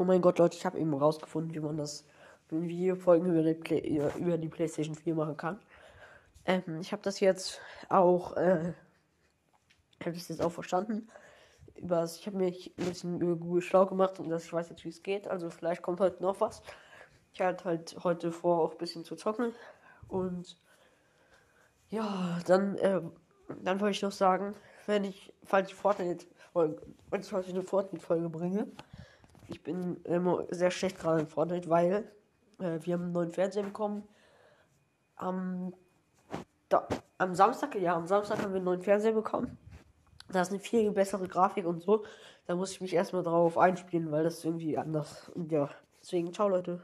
Oh mein Gott, Leute, ich habe eben rausgefunden, wie man das in Videofolgen über die, über die PlayStation 4 machen kann. Ähm, ich habe das jetzt auch, äh, habe das jetzt auch verstanden. Übers, ich habe mich ein bisschen über Google schlau gemacht und das, ich weiß jetzt, wie es geht. Also vielleicht kommt heute noch was. Ich hatte halt heute vor, auch ein bisschen zu zocken. Und ja, dann, äh, dann wollte ich noch sagen, wenn ich, falls ich Fortnite-Folge, wenn ich heute eine Fortnite-Folge bringe, ich bin immer sehr schlecht gerade in Fortnite, weil äh, wir haben einen neuen Fernseher bekommen. Am, da, am Samstag, ja, am Samstag haben wir einen neuen Fernseher bekommen. Da ist eine viel bessere Grafik und so. Da muss ich mich erstmal drauf einspielen, weil das irgendwie anders. Und ja, deswegen, ciao Leute.